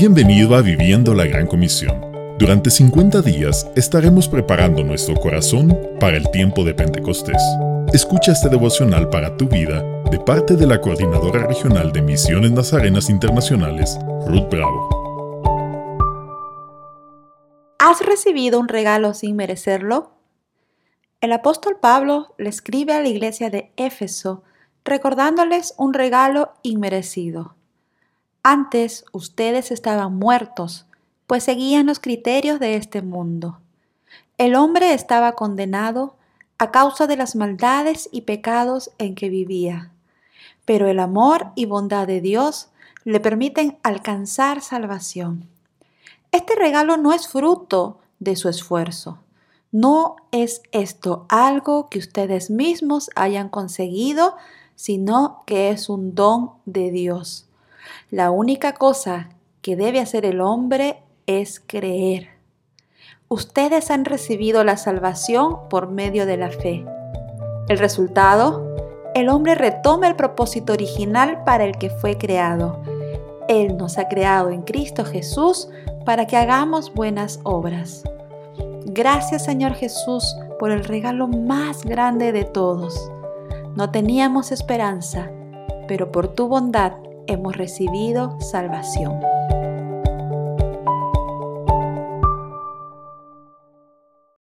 Bienvenido a Viviendo la Gran Comisión. Durante 50 días estaremos preparando nuestro corazón para el tiempo de Pentecostés. Escucha este devocional para tu vida de parte de la Coordinadora Regional de Misiones Nazarenas Internacionales, Ruth Bravo. ¿Has recibido un regalo sin merecerlo? El apóstol Pablo le escribe a la iglesia de Éfeso recordándoles un regalo inmerecido. Antes ustedes estaban muertos, pues seguían los criterios de este mundo. El hombre estaba condenado a causa de las maldades y pecados en que vivía, pero el amor y bondad de Dios le permiten alcanzar salvación. Este regalo no es fruto de su esfuerzo. No es esto algo que ustedes mismos hayan conseguido, sino que es un don de Dios. La única cosa que debe hacer el hombre es creer. Ustedes han recibido la salvación por medio de la fe. El resultado, el hombre retoma el propósito original para el que fue creado. Él nos ha creado en Cristo Jesús para que hagamos buenas obras. Gracias Señor Jesús por el regalo más grande de todos. No teníamos esperanza, pero por tu bondad hemos recibido salvación.